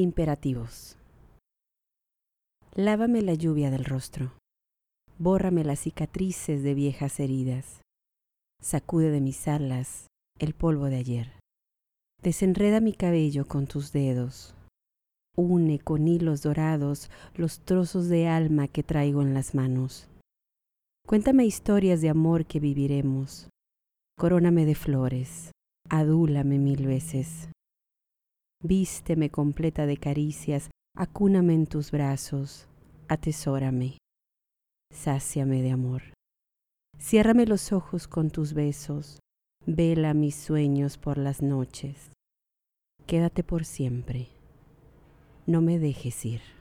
Imperativos. Lávame la lluvia del rostro. Bórrame las cicatrices de viejas heridas. Sacude de mis alas el polvo de ayer. Desenreda mi cabello con tus dedos. Une con hilos dorados los trozos de alma que traigo en las manos. Cuéntame historias de amor que viviremos. Coróname de flores. Adúlame mil veces. Vísteme completa de caricias, acúname en tus brazos, atesórame, sáciame de amor. Ciérrame los ojos con tus besos, vela mis sueños por las noches. Quédate por siempre, no me dejes ir.